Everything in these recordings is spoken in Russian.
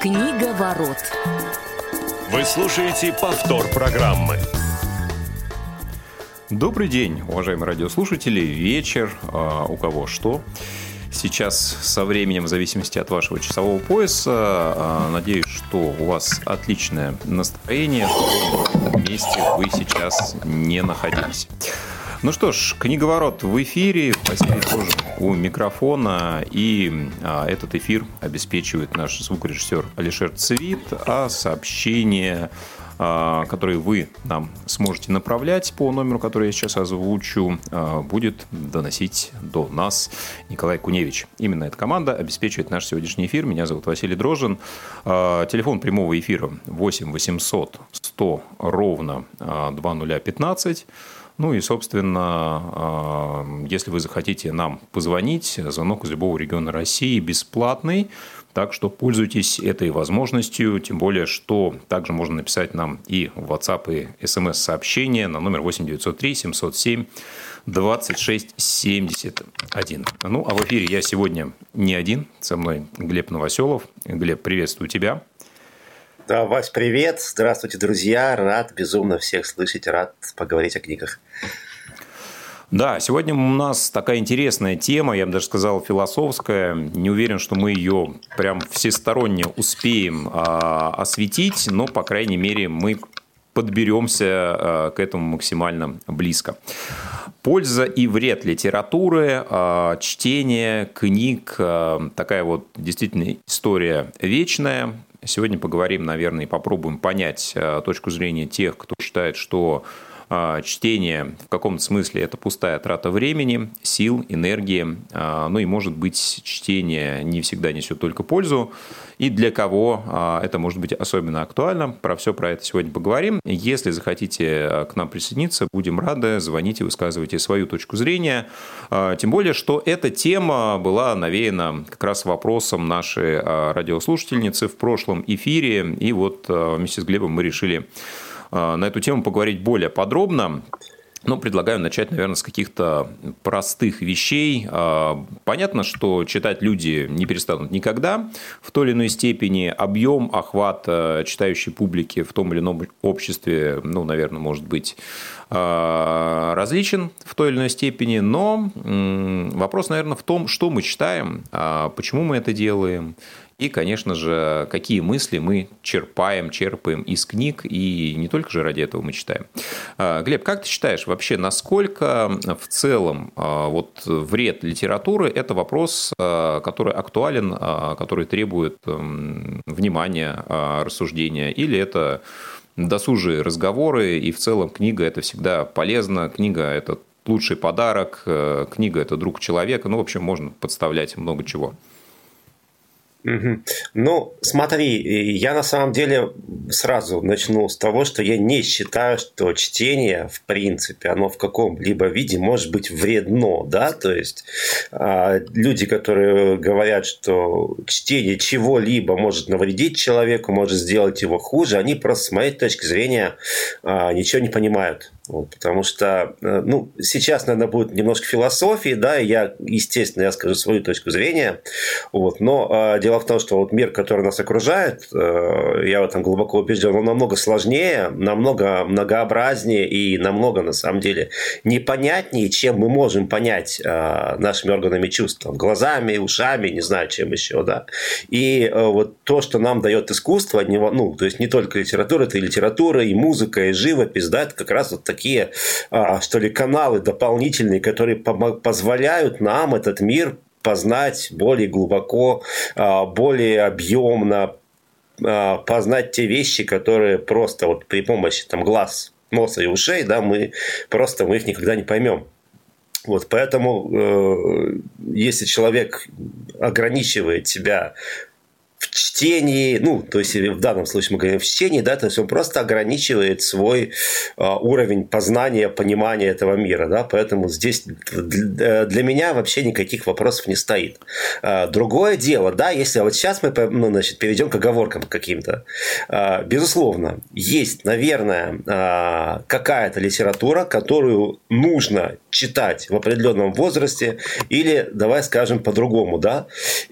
Книга ворот. Вы слушаете повтор программы. Добрый день, уважаемые радиослушатели. Вечер, а, у кого что. Сейчас со временем, в зависимости от вашего часового пояса, а, надеюсь, что у вас отличное настроение, в месте вы сейчас не находились. Ну что ж, книговорот в эфире, Василий тоже у микрофона, и а, этот эфир обеспечивает наш звукорежиссер Алишер Цвит, а сообщение а, которые вы нам сможете направлять по номеру, который я сейчас озвучу, а, будет доносить до нас Николай Куневич. Именно эта команда обеспечивает наш сегодняшний эфир. Меня зовут Василий Дрожжин. А, телефон прямого эфира 8 800 100 ровно 2015. Ну и, собственно, если вы захотите нам позвонить, звонок из любого региона России бесплатный. Так что пользуйтесь этой возможностью, тем более, что также можно написать нам и в WhatsApp, и смс-сообщение на номер 8903 707 26 71. Ну, а в эфире я сегодня не один, со мной Глеб Новоселов. Глеб, приветствую тебя. Да, Вась, привет. Здравствуйте, друзья. Рад безумно всех слышать, рад поговорить о книгах. Да, сегодня у нас такая интересная тема, я бы даже сказал, философская. Не уверен, что мы ее прям всесторонне успеем а, осветить, но, по крайней мере, мы подберемся а, к этому максимально близко. Польза и вред литературы, а, чтение книг, а, такая вот действительно история вечная. Сегодня поговорим, наверное, и попробуем понять а, точку зрения тех, кто считает, что чтение в каком-то смысле это пустая трата времени, сил, энергии. А, ну и, может быть, чтение не всегда несет только пользу. И для кого а, это может быть особенно актуально. Про все про это сегодня поговорим. Если захотите к нам присоединиться, будем рады. Звоните, высказывайте свою точку зрения. Тем более, что эта тема была навеяна как раз вопросом нашей радиослушательницы в прошлом эфире. И вот вместе с Глебом мы решили на эту тему поговорить более подробно. Но предлагаю начать, наверное, с каких-то простых вещей. Э, понятно, что читать люди не перестанут никогда в той или иной степени. Объем, охват читающей публики в том или ином обществе, ну, наверное, может быть э, различен в той или иной степени. Но вопрос, наверное, в том, что мы читаем, а почему мы это делаем и, конечно же, какие мысли мы черпаем, черпаем из книг, и не только же ради этого мы читаем. А, Глеб, как ты считаешь, вообще, насколько в целом а, вот вред литературы – это вопрос, который актуален, который требует внимания, рассуждения, или это досужие разговоры, и в целом книга – это всегда полезно, книга – это лучший подарок, книга – это друг человека, ну, в общем, можно подставлять много чего. Угу. Ну, смотри, я на самом деле сразу начну с того, что я не считаю, что чтение, в принципе, оно в каком-либо виде может быть вредно, да, то есть а, люди, которые говорят, что чтение чего-либо может навредить человеку, может сделать его хуже, они просто, с моей точки зрения, а, ничего не понимают. Вот, потому что, э, ну, сейчас, наверное, будет немножко философии, да, и я, естественно, я скажу свою точку зрения, вот, но э, дело в том, что вот мир, который нас окружает, э, я в этом глубоко убежден, он намного сложнее, намного многообразнее и намного, на самом деле, непонятнее, чем мы можем понять э, нашими органами чувств, глазами, ушами, не знаю, чем еще, да, и э, вот то, что нам дает искусство, ну, то есть не только литература, это и литература, и музыка, и живопись, да, это как раз вот такие такие, а, что ли, каналы дополнительные, которые позволяют нам этот мир познать более глубоко, а, более объемно, а, познать те вещи, которые просто вот при помощи там, глаз, носа и ушей, да, мы просто мы их никогда не поймем. Вот, поэтому, э, если человек ограничивает себя чтении, ну, то есть в данном случае мы говорим в чтении, да, то есть он просто ограничивает свой э, уровень познания, понимания этого мира, да, поэтому здесь для меня вообще никаких вопросов не стоит. Э, другое дело, да, если вот сейчас мы, ну, значит, перейдем к оговоркам каким-то, э, безусловно, есть, наверное, э, какая-то литература, которую нужно читать в определенном возрасте, или, давай скажем по-другому, да,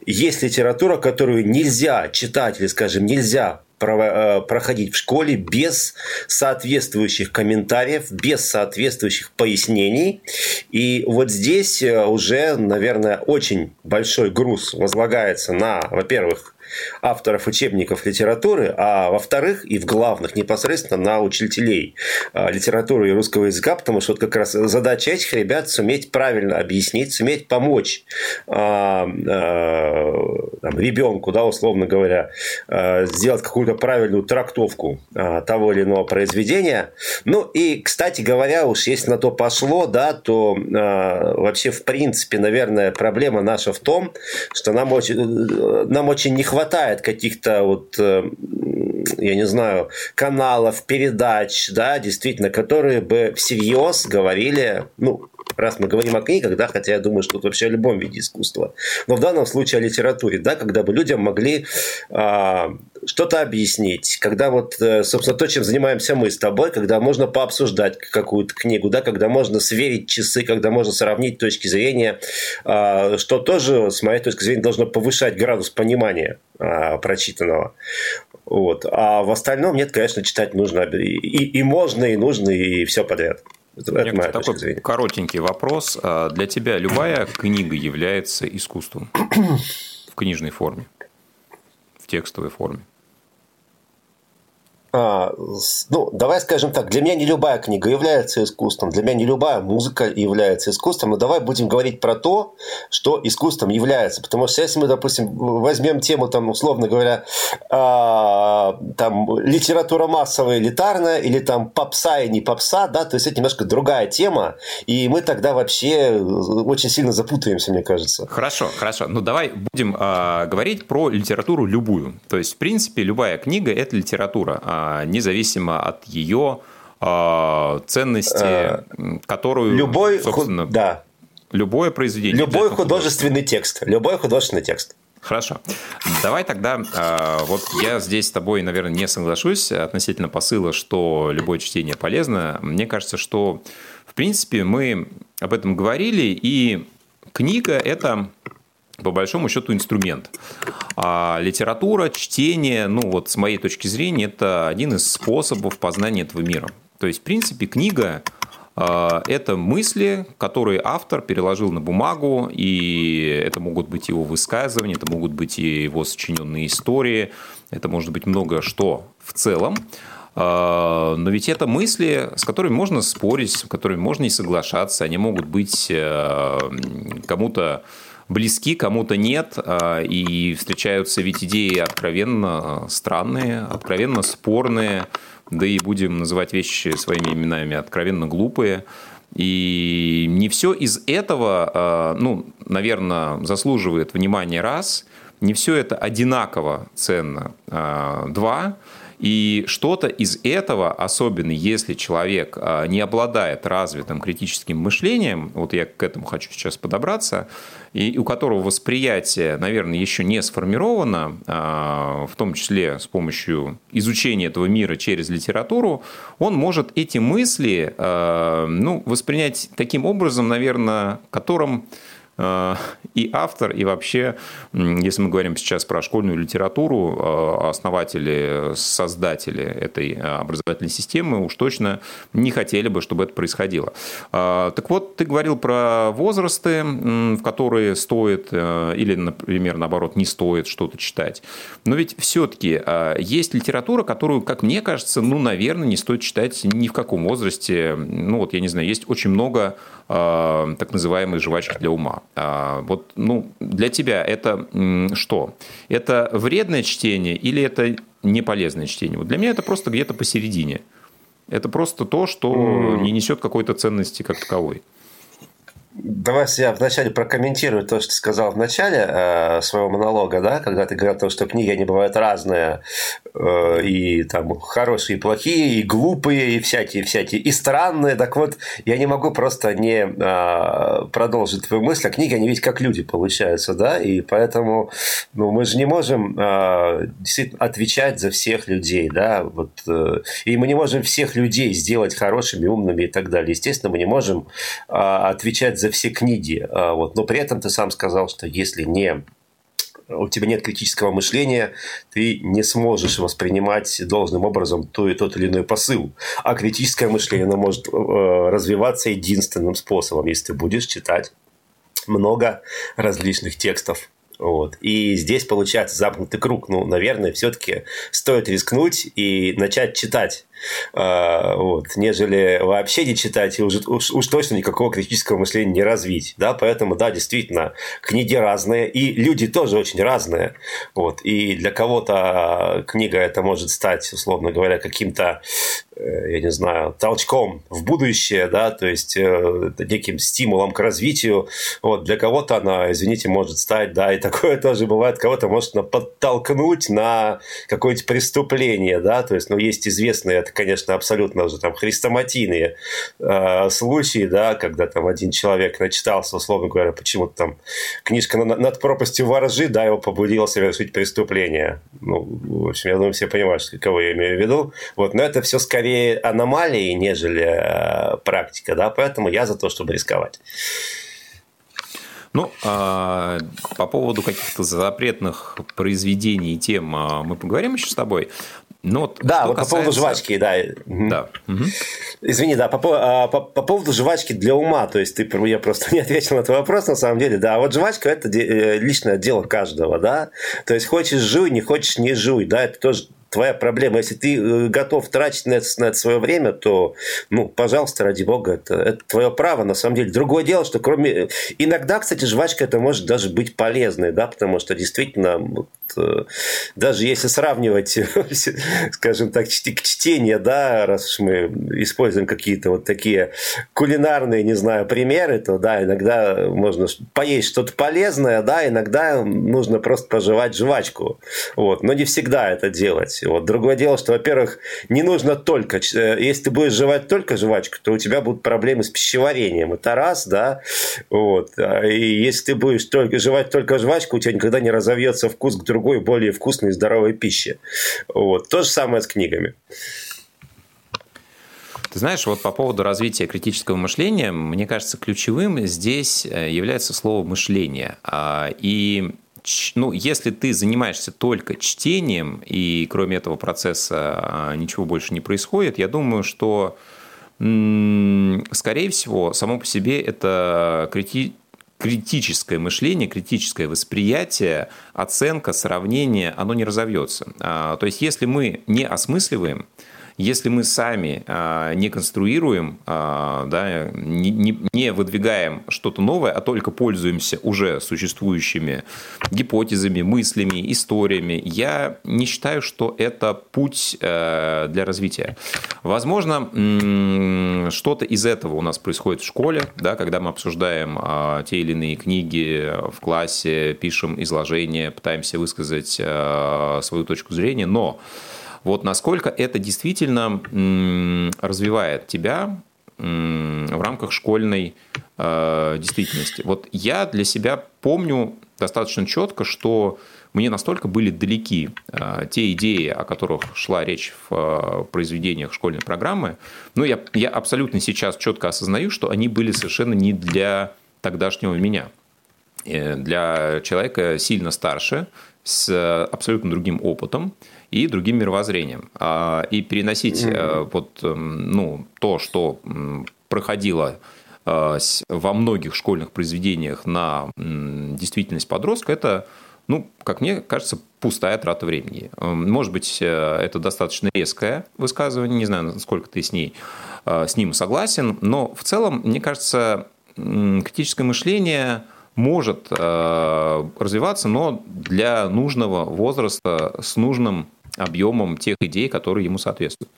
есть литература, которую нельзя или, скажем, нельзя Э, проходить в школе без соответствующих комментариев, без соответствующих пояснений. И вот здесь э, уже, наверное, очень большой груз возлагается на, во-первых, авторов учебников литературы, а во-вторых, и в главных, непосредственно на учителей а, литературы и русского языка, потому что вот как раз задача этих ребят суметь правильно объяснить, суметь помочь а, а, там, ребенку, да, условно говоря, сделать какую-то правильную трактовку того или иного произведения. Ну и, кстати говоря, уж если на то пошло, да, то вообще в принципе, наверное, проблема наша в том, что нам очень, нам очень не хватает хватает каких-то вот э, я не знаю, каналов, передач, да, действительно, которые бы всерьез говорили, ну, раз мы говорим о книгах, да, хотя я думаю, что тут вообще о любом виде искусства, но в данном случае о литературе, да, когда бы людям могли а, что-то объяснить, когда вот, э, собственно, то, чем занимаемся мы с тобой, когда можно пообсуждать какую-то книгу, да, когда можно сверить часы, когда можно сравнить точки зрения, а, что тоже, с моей точки зрения, должно повышать градус понимания а, прочитанного. Вот. А в остальном нет, конечно, читать нужно и, и можно, и нужно, и все подряд. Это, такой зрения. коротенький вопрос. А для тебя любая книга является искусством в книжной форме, в текстовой форме? А, ну, давай скажем так, для меня не любая книга является искусством, для меня не любая музыка является искусством, но давай будем говорить про то, что искусством является. Потому что если мы, допустим, возьмем тему, там, условно говоря, а, там, литература массовая, элитарная, или там попса и не попса, да, то есть это немножко другая тема, и мы тогда вообще очень сильно запутаемся, мне кажется. Хорошо, хорошо. Ну, давай будем а, говорить про литературу любую. То есть, в принципе, любая книга – это литература а, независимо от ее а, ценности, э, которую, любой, собственно, да. любое произведение. Любой художественный текст. Любой художественный текст. Хорошо. Давай тогда, а, вот я здесь с тобой, наверное, не соглашусь относительно посыла, что любое чтение полезно. Мне кажется, что, в принципе, мы об этом говорили, и книга – это по большому счету инструмент. А литература, чтение, ну вот с моей точки зрения, это один из способов познания этого мира. То есть, в принципе, книга а, это мысли, которые автор переложил на бумагу, и это могут быть его высказывания, это могут быть и его сочиненные истории, это может быть много что в целом. А, но ведь это мысли, с которыми можно спорить, с которыми можно и соглашаться, они могут быть э, кому-то близки, кому-то нет, а, и встречаются ведь идеи откровенно странные, откровенно спорные, да и будем называть вещи своими именами откровенно глупые. И не все из этого, а, ну, наверное, заслуживает внимания раз, не все это одинаково ценно а, два, и что-то из этого, особенно если человек не обладает развитым критическим мышлением, вот я к этому хочу сейчас подобраться, и у которого восприятие, наверное, еще не сформировано, а, в том числе с помощью изучения этого мира через литературу, он может эти мысли а, ну, воспринять таким образом, наверное, которым и автор, и вообще, если мы говорим сейчас про школьную литературу, э, основатели, создатели этой образовательной системы уж точно не хотели бы, чтобы это происходило. Э, так вот, ты говорил про возрасты, в которые стоит или, например, наоборот, не стоит что-то читать. Но ведь все-таки есть литература, которую, как мне кажется, ну, наверное, не стоит читать ни в каком возрасте. Ну, вот, я не знаю, есть очень много так называемых жвачек для ума. А, вот, ну, для тебя это что? Это вредное чтение или это не полезное чтение? Вот для меня это просто где-то посередине. Это просто то, что не несет какой-то ценности как таковой. Давай я вначале прокомментирую то, что ты сказал в начале э, своего монолога, да, когда ты говорил о том, что книги, они бывают разные, э, и там хорошие, и плохие, и глупые, и всякие, всякие, и странные. Так вот, я не могу просто не э, продолжить твою мысль. А книги, они ведь как люди получаются, да, и поэтому ну, мы же не можем э, действительно отвечать за всех людей, да, вот, э, и мы не можем всех людей сделать хорошими, умными и так далее. Естественно, мы не можем э, отвечать за за все книги. А, вот. Но при этом ты сам сказал, что если не у тебя нет критического мышления, ты не сможешь воспринимать должным образом то и тот или иной посыл. А критическое мышление оно может э, развиваться единственным способом, если ты будешь читать много различных текстов вот. И здесь получается замкнутый круг. Ну, наверное, все-таки стоит рискнуть и начать читать вот, нежели вообще не читать и уже, уж, уж точно никакого критического мышления не развить. Да? Поэтому, да, действительно, книги разные, и люди тоже очень разные. Вот. И для кого-то книга это может стать, условно говоря, каким-то, я не знаю, толчком в будущее, да, то есть э, неким стимулом к развитию. Вот. Для кого-то она, извините, может стать, да, и такое тоже бывает, кого-то может подтолкнуть на какое-нибудь преступление, да, то есть, ну, есть известные это, конечно, абсолютно уже там хрестоматийные э, случаи, да, когда там один человек начитался, условно говоря, почему-то там книжка над пропастью воржи, да, его побудила совершить преступление. Ну, в общем, я думаю, все понимают, кого я имею в виду. Вот, но это все скорее аномалии, нежели э, практика, да, поэтому я за то, чтобы рисковать. Ну, а, по поводу каких-то запретных произведений и тем а, мы поговорим еще с тобой. Но вот да, вот касается... по поводу жвачки, да. Да. Угу. Извини, да, по, по, по, по поводу жвачки для ума, то есть ты, я просто не ответил на твой вопрос, на самом деле, да, вот жвачка – это э, личное дело каждого, да, то есть хочешь – жуй, не хочешь – не жуй, да, это тоже твоя проблема. Если ты э, готов тратить на это, на это свое время, то, ну, пожалуйста, ради бога, это, это твое право, на самом деле. Другое дело, что кроме... Иногда, кстати, жвачка это может даже быть полезной, да, потому что действительно вот, э, даже если сравнивать, скажем так, чтение, да, раз уж мы используем какие-то вот такие кулинарные, не знаю, примеры, то, да, иногда можно поесть что-то полезное, да, иногда нужно просто пожевать жвачку, вот, но не всегда это делать Вот. Другое дело, что, во-первых, не нужно только... Э, если ты будешь жевать только жвачку, то у тебя будут проблемы с пищеварением. Это раз, да. Вот. А, и если ты будешь только, жевать только жвачку, у тебя никогда не разовьется вкус к другой, более вкусной и здоровой пище. Вот. То же самое с книгами. Ты знаешь, вот по поводу развития критического мышления, мне кажется, ключевым здесь э, является слово «мышление». А, и ну, если ты занимаешься только чтением, и кроме этого процесса а, ничего больше не происходит, я думаю, что, скорее всего, само по себе это крити критическое мышление, критическое восприятие, оценка, сравнение, оно не разовьется. А, то есть, если мы не осмысливаем, если мы сами а, не конструируем, а, да, не, не, выдвигаем что-то новое, а только пользуемся уже существующими гипотезами, мыслями, историями, я не считаю, что это путь э, для развития. Возможно, что-то из этого у нас происходит в школе, да, когда мы обсуждаем а, те или иные книги в классе, пишем изложение, пытаемся высказать свою точку зрения, но вот насколько это действительно развивает тебя в рамках школьной э, действительности. Вот я для себя помню достаточно четко, что мне настолько были далеки э, те идеи, о которых шла речь в э, произведениях школьной программы. Но я, я абсолютно сейчас четко осознаю, что они были совершенно не для тогдашнего меня. Для человека сильно старше, с абсолютно другим опытом и другим мировоззрением. А, и переносить mm-hmm. вот, эм, ну, то, что проходило э, во многих школьных произведениях на действительность подростка, это, ну, как мне кажется, пустая трата времени. Эм, может быть, э, это достаточно резкое высказывание, не знаю, насколько ты с, ней, с ним согласен, но в целом, мне кажется, критическое мышление – может развиваться, но для нужного возраста с нужным объемом тех идей, которые ему соответствуют.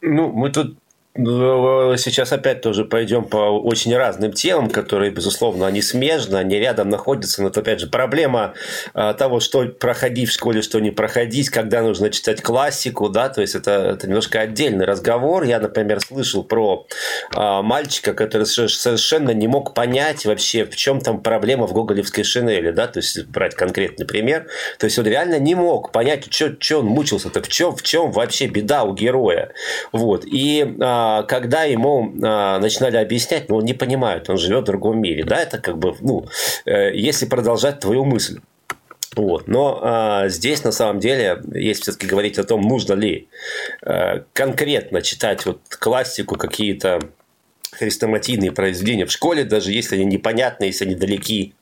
Ну, мы тут сейчас опять тоже пойдем по очень разным темам, которые, безусловно, они смежны, они рядом находятся. Но это, опять же, проблема а, того, что проходить в школе, что не проходить, когда нужно читать классику, да, то есть это, это немножко отдельный разговор. Я, например, слышал про а, мальчика, который совершенно не мог понять вообще, в чем там проблема в гоголевской шинели, да, то есть брать конкретный пример. То есть он реально не мог понять, что он мучился-то, в чем, в чем вообще беда у героя. Вот. И когда ему а, начинали объяснять, но он не понимает, он живет в другом мире. Да, это как бы, ну, э, если продолжать твою мысль. Вот. Но а, здесь на самом деле, если все-таки говорить о том, нужно ли а, конкретно читать вот классику, какие-то хрестоматийные произведения в школе, даже если они непонятны, если они далеки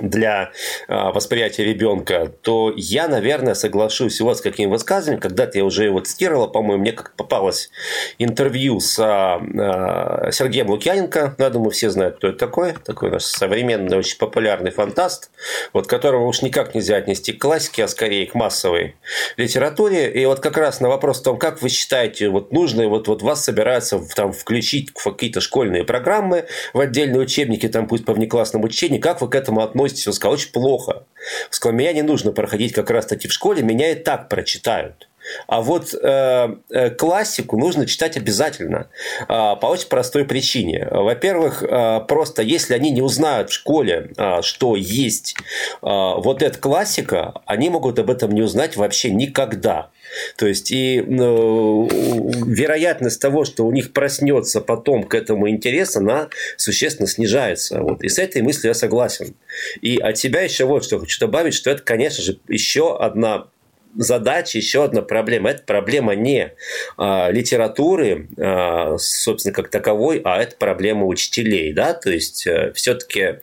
для а, восприятия ребенка, то я, наверное, соглашусь вот с каким высказыванием. Когда-то я уже его цитировал, по-моему, мне как попалось интервью с а, Сергеем Лукьяненко. Я думаю, все знают, кто это такой. Такой наш современный, очень популярный фантаст, вот которого уж никак нельзя отнести к классике, а скорее к массовой литературе. И вот как раз на вопрос о том, как вы считаете, вот нужно, вот, вот вас собираются там включить какие-то школьные программы, в отдельные учебники, там пусть по внеклассному учению, как вы к этому относитесь? Относитесь? Он сказал, очень плохо. Он сказал, меня не нужно проходить как раз-таки в школе, меня и так прочитают. А вот э, э, классику нужно читать обязательно э, по очень простой причине. Во-первых, э, просто если они не узнают в школе, э, что есть э, вот эта классика, они могут об этом не узнать вообще никогда. То есть и ну, вероятность того, что у них проснется потом к этому интерес, она существенно снижается. Вот. И с этой мыслью я согласен. И от себя еще вот что хочу добавить, что это, конечно же, еще одна задача, еще одна проблема. Это проблема не а, литературы, а, собственно, как таковой, а это проблема учителей. Да? То есть, а, все-таки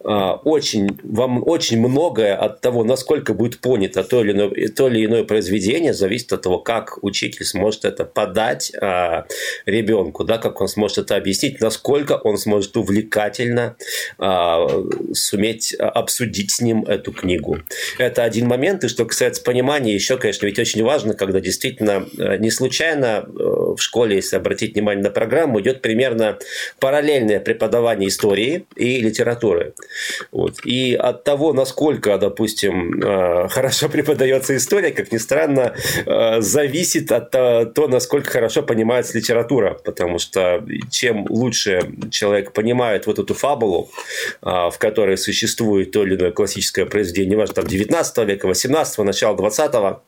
очень, вам очень многое от того, насколько будет понято то или иное, то или иное произведение, зависит от того, как учитель сможет это подать а, ребенку, да, как он сможет это объяснить, насколько он сможет увлекательно а, суметь обсудить с ним эту книгу. Это один момент. И что касается понимания, еще, конечно, ведь очень важно, когда действительно э, не случайно э, в школе, если обратить внимание на программу, идет примерно параллельное преподавание истории и литературы. Вот. И от того, насколько, допустим, э, хорошо преподается история, как ни странно, э, зависит от того, насколько хорошо понимается литература. Потому что чем лучше человек понимает вот эту фабулу, э, в которой существует то или иное классическое произведение, неважно, там 19 века, 18 начала 20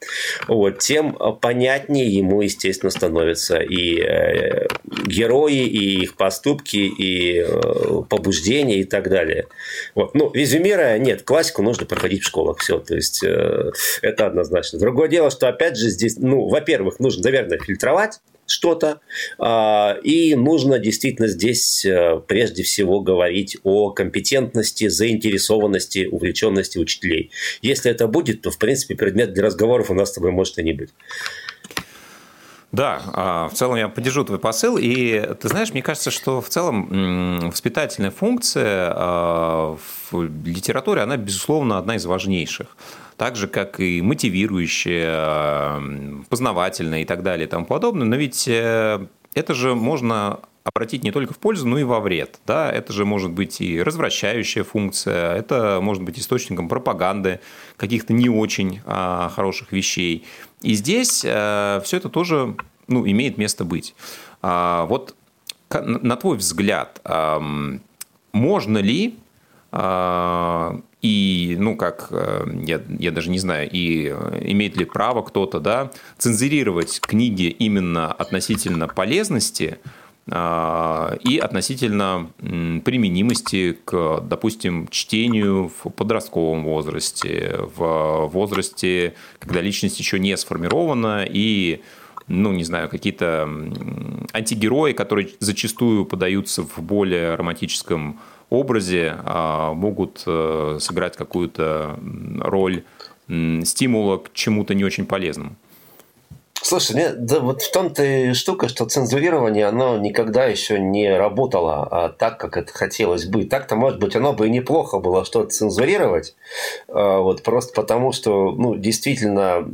вот, тем понятнее ему, естественно, становятся и герои, и их поступки, и побуждения и так далее. Вот. Ну, резюмируя, нет, классику нужно проходить в школах. Все, то есть, э, это однозначно. Другое дело, что, опять же, здесь, ну, во-первых, нужно, наверное, фильтровать что-то. А, и нужно действительно здесь э, прежде всего говорить о компетентности, заинтересованности, увлеченности учителей. Если это будет, то, в принципе, предмет для разговоров у нас с тобой может и не быть. Да, а, в целом я поддержу твой посыл. И ты знаешь, мне кажется, что в целом воспитательная функция а, в литературе, она, безусловно, одна из важнейших. Так же, как и мотивирующая, познавательная и так далее и тому подобное. Но ведь э, это же можно обратить не только в пользу, но и во вред. Да? Это же может быть и развращающая функция, это может быть источником пропаганды каких-то не очень а, хороших вещей. И здесь а, э, все это тоже ну, имеет место быть. А, вот на твой взгляд, а, можно ли а, и, ну, как, э, я, я даже не знаю, и имеет ли право кто-то, да, цензурировать книги именно относительно полезности, и относительно применимости к, допустим, чтению в подростковом возрасте, в возрасте, когда личность еще не сформирована и ну, не знаю, какие-то антигерои, которые зачастую подаются в более романтическом образе, а, могут э, сыграть какую-то роль стимула к чему-то не очень полезному. Слушай, мне, да вот в том-то и штука, что цензурирование, оно никогда еще не работало а, так, как это хотелось бы. Так-то, может быть, оно бы и неплохо было что-то цензурировать, а, вот просто потому, что, ну, действительно,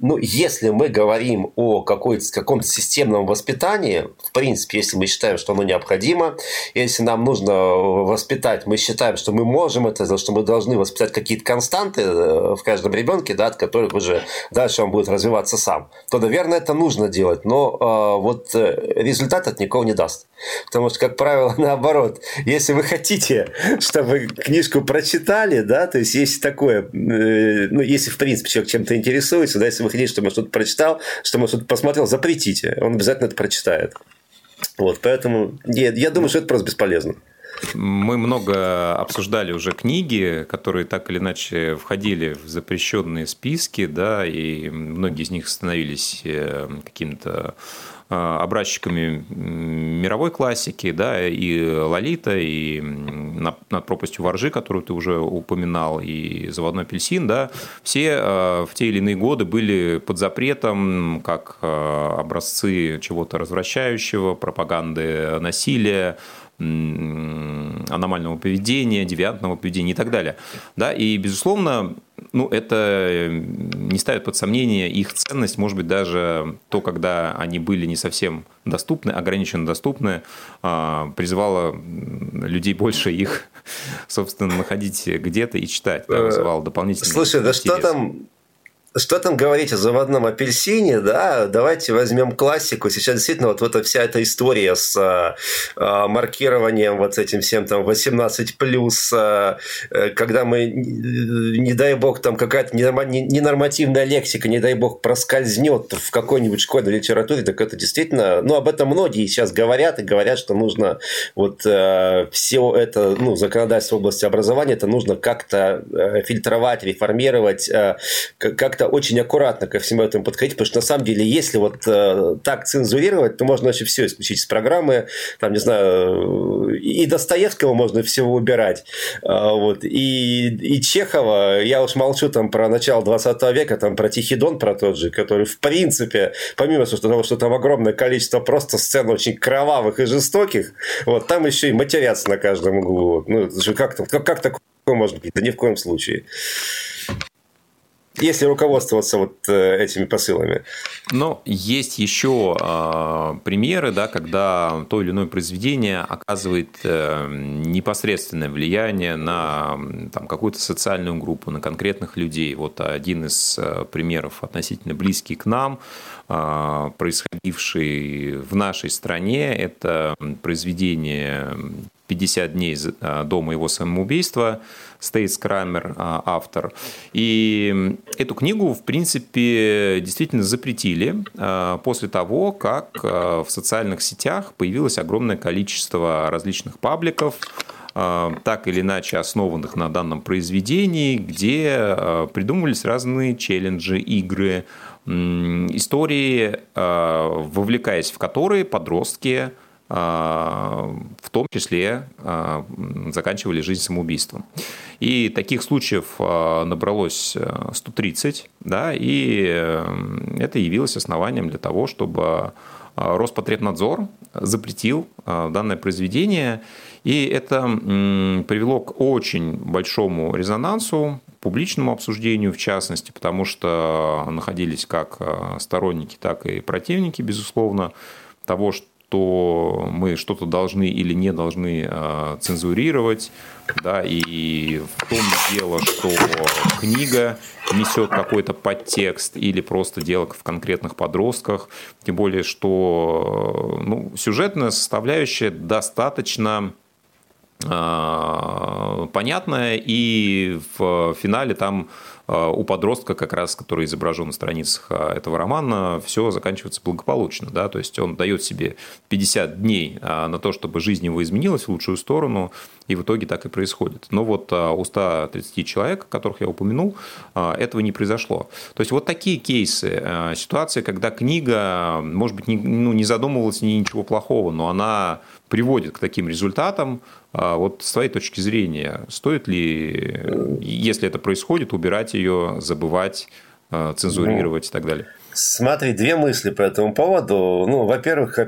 ну, если мы говорим о каком-то системном воспитании, в принципе, если мы считаем, что оно необходимо, если нам нужно воспитать, мы считаем, что мы можем это что мы должны воспитать какие-то константы э, в каждом ребенке, да, от которых уже дальше он будет развиваться сам, то, наверное, это нужно делать, но э, вот э, результат от никого не даст. Потому что, как правило, наоборот, если вы хотите, чтобы книжку прочитали, да, то есть есть такое, э, ну, если, в принципе, человек чем-то интересуется, да, если вы хотите, чтобы он что-то прочитал, чтобы он что-то посмотрел, запретите, он обязательно это прочитает. Вот, поэтому я, я думаю, что это просто бесполезно. Мы много обсуждали уже книги, которые так или иначе входили в запрещенные списки, да, и многие из них становились э, каким-то э, образчиками мировой классики, да, и Лолита, и над пропастью воржи, которую ты уже упоминал, и заводной апельсин, да, все э, в те или иные годы были под запретом, как образцы чего-то развращающего, пропаганды насилия, аномального поведения, девиантного поведения и так далее. Да, и, безусловно, ну, это не ставит под сомнение их ценность, может быть, даже то, когда они были не совсем доступны, ограниченно доступны, а, призывало людей больше их, собственно, находить где-то и читать, да, вызывало дополнительный Слушай, да что там что там говорить о заводном апельсине, да, давайте возьмем классику. Сейчас действительно вот, вот вся эта история с а, а маркированием вот этим всем там 18 плюс, а, когда мы, не дай бог, там какая-то ненормативная лексика, не дай бог, проскользнет в какой-нибудь школьной литературе, так это действительно, ну, об этом многие сейчас говорят и говорят, что нужно вот а, все это, ну, законодательство в области образования, это нужно как-то фильтровать, реформировать, а, очень аккуратно ко всему этому подходить, потому что на самом деле, если вот э, так цензурировать, то можно вообще все исключить из программы, там, не знаю, и Достоевского можно всего убирать, а, вот, и, и Чехова, я уж молчу там про начало 20 века, там про Тихий про тот же, который, в принципе, помимо того, что там огромное количество просто сцен очень кровавых и жестоких, вот, там еще и матерятся на каждом углу. Ну, как, как, как такое может быть? Да ни в коем случае если руководствоваться вот э, этими посылами. Но есть еще э, примеры, да, когда то или иное произведение оказывает э, непосредственное влияние на там, какую-то социальную группу, на конкретных людей. Вот один из э, примеров относительно близкий к нам, происходивший в нашей стране, это произведение «50 дней э, до моего самоубийства», Стейтс Крамер, а, автор. И эту книгу, в принципе, действительно запретили а, после того, как а, в социальных сетях появилось огромное количество различных пабликов, так или иначе основанных на данном произведении, где придумывались разные челленджи, игры, истории, вовлекаясь в которые подростки в том числе заканчивали жизнь самоубийством. И таких случаев а, набралось 130, э, да, и э, это явилось основанием для того, чтобы а, Роспотребнадзор запретил а, данное произведение, и это привело к очень большому резонансу, публичному обсуждению, в частности, потому что находились как сторонники, так и противники, безусловно, того, что мы что-то должны или не должны э, цензурировать, да, и в том дело, что книга несет какой-то подтекст или просто дело в конкретных подростках, тем более, что ну, сюжетная составляющая достаточно э, понятная, и в финале там у подростка, как раз, который изображен на страницах а, этого романа, все заканчивается благополучно. Да? То есть он дает себе 50 дней а, на то, чтобы жизнь его изменилась в лучшую сторону, и в итоге так и происходит. Но вот у 130 человек, которых я упомянул, этого не произошло. То есть вот такие кейсы, ситуации, когда книга, может быть, не, ну, не задумывалась ни ничего плохого, но она приводит к таким результатам, а вот с твоей точки зрения, стоит ли, если это происходит, убирать ее, забывать, э, цензурировать и так далее? Смотри, две мысли по этому поводу. Ну, во-первых,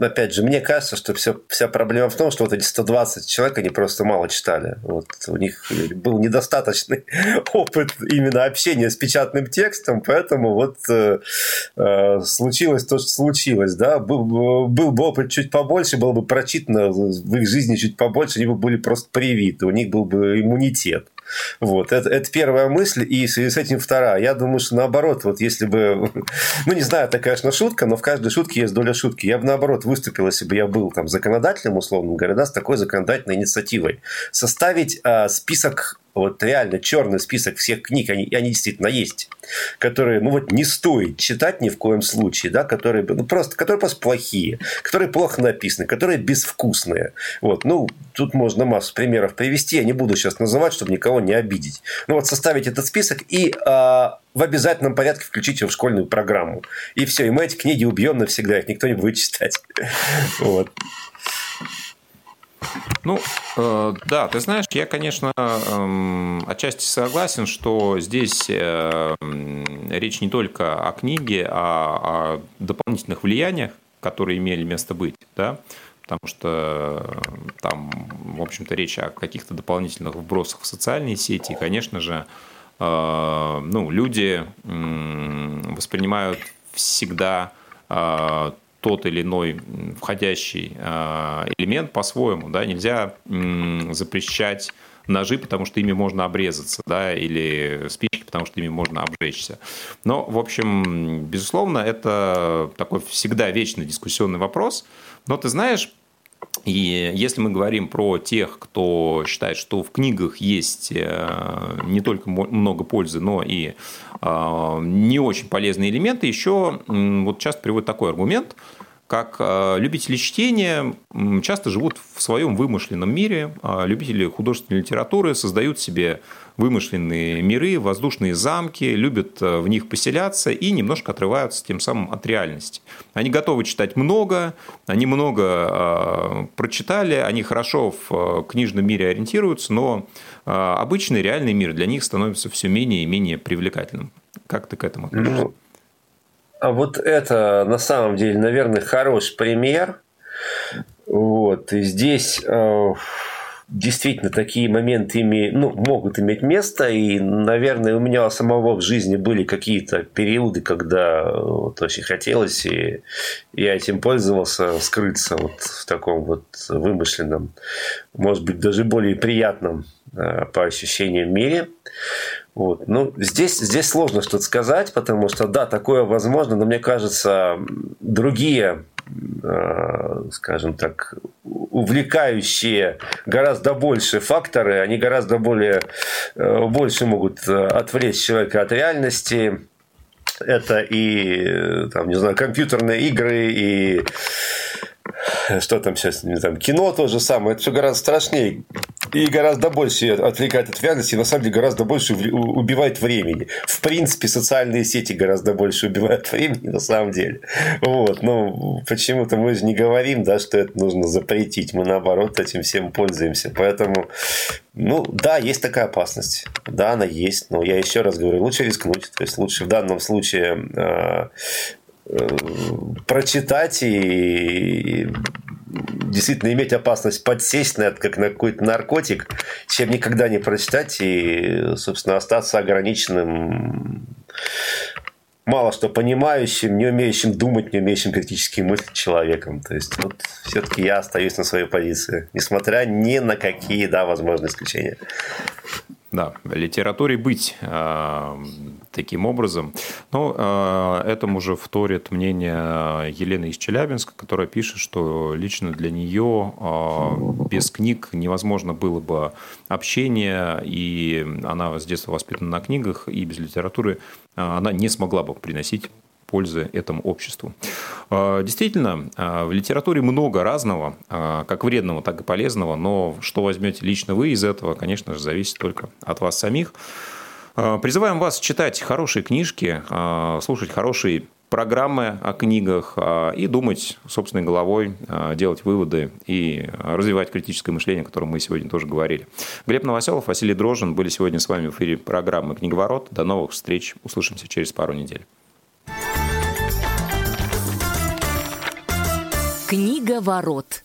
опять же, мне кажется, что все, вся проблема в том, что вот эти 120 человек, они просто мало читали. Вот у них был недостаточный опыт именно общения с печатным текстом, поэтому вот э, э, случилось то, что случилось. Да? Был, был бы опыт чуть побольше, было бы прочитано в их жизни чуть побольше, они бы были просто привиты, у них был бы иммунитет. Вот, это, это первая мысль, и в связи с этим вторая. Я думаю, что наоборот, вот если бы, ну, не знаю, это, конечно, шутка, но в каждой шутке есть доля шутки. Я бы, наоборот, выступил, если бы я был там законодателем, условно говоря, да, с такой законодательной инициативой. Составить э, список вот реально черный список всех книг, они, они действительно есть, которые, ну вот не стоит читать ни в коем случае, да, которые, ну просто, которые просто плохие, которые плохо написаны, которые безвкусные. Вот, ну, тут можно массу примеров привести, я не буду сейчас называть, чтобы никого не обидеть. Ну вот составить этот список и а, в обязательном порядке включить его в школьную программу. И все, и мы эти книги убьем навсегда, их никто не будет читать. Вот. Ну, э, да, ты знаешь, я, конечно, э, отчасти согласен, что здесь э, речь не только о книге, а о дополнительных влияниях, которые имели место быть, да, потому что там, в общем-то, речь о каких-то дополнительных вбросах в социальные сети, и, конечно же, э, ну, люди э, воспринимают всегда э, тот или иной входящий а, элемент по-своему. Да? Нельзя запрещать ножи, потому что ими можно обрезаться, да, или спички, потому что ими можно обжечься. Но, в общем, безусловно, это такой всегда вечный дискуссионный вопрос. Но ты знаешь, и если мы говорим про тех, кто считает, что в книгах есть э, не только много пользы, но и э, не очень полезные элементы, еще вот часто приводят такой аргумент, как э, любители чтения часто живут в своем вымышленном мире. А любители художественной литературы создают себе вымышленные миры, воздушные замки, любят э, в них поселяться и немножко отрываются тем самым от реальности. Они готовы читать много, они много э, прочитали, они хорошо в э, книжном мире ориентируются, но обычный реальный мир для них становится все менее и менее привлекательным. Как ты к этому относишься? Ну, а вот это на самом деле, наверное, хороший пример. Вот. И здесь действительно такие моменты име, ну, могут иметь место, и, наверное, у меня самого в жизни были какие-то периоды, когда вот очень хотелось, и я этим пользовался, скрыться вот в таком вот вымышленном, может быть, даже более приятном э, по ощущениям мире. Вот. Ну, здесь, здесь сложно что-то сказать, потому что, да, такое возможно, но мне кажется, другие скажем так, увлекающие гораздо больше факторы, они гораздо более, э, больше могут э, отвлечь человека от реальности. Это и, там, не знаю, компьютерные игры, и что там сейчас, знаю, кино то же самое, это все гораздо страшнее и гораздо больше отвлекает от реальности, и на самом деле гораздо больше убивает времени. В принципе, социальные сети гораздо больше убивают времени на самом деле. Вот. Но почему-то мы же не говорим, да, что это нужно запретить. Мы наоборот этим всем пользуемся. Поэтому, ну, да, есть такая опасность. Да, она есть. Но я еще раз говорю, лучше рискнуть. То есть лучше в данном случае э, э, прочитать и действительно иметь опасность подсесть на это, как на какой-то наркотик, чем никогда не прочитать и, собственно, остаться ограниченным мало что понимающим, не умеющим думать, не умеющим критически мыслить человеком. То есть, вот все-таки я остаюсь на своей позиции, несмотря ни на какие, да, возможные исключения. Да, литературе быть э, таким образом. Но э, этому же вторит мнение Елены из Челябинска, которая пишет, что лично для нее э, без книг невозможно было бы общение, и она с детства воспитана на книгах, и без литературы э, она не смогла бы приносить пользы этому обществу. А, действительно, а, в литературе много разного, а, как вредного, так и полезного, но что возьмете лично вы из этого, конечно же, зависит только от вас самих. Призываем вас читать хорошие книжки, слушать хорошие программы о книгах и думать собственной головой, делать выводы и развивать критическое мышление, о котором мы сегодня тоже говорили. Глеб Новоселов, Василий Дрожин были сегодня с вами в эфире программы «Книговорот». До новых встреч. Услышимся через пару недель. Книга ворот.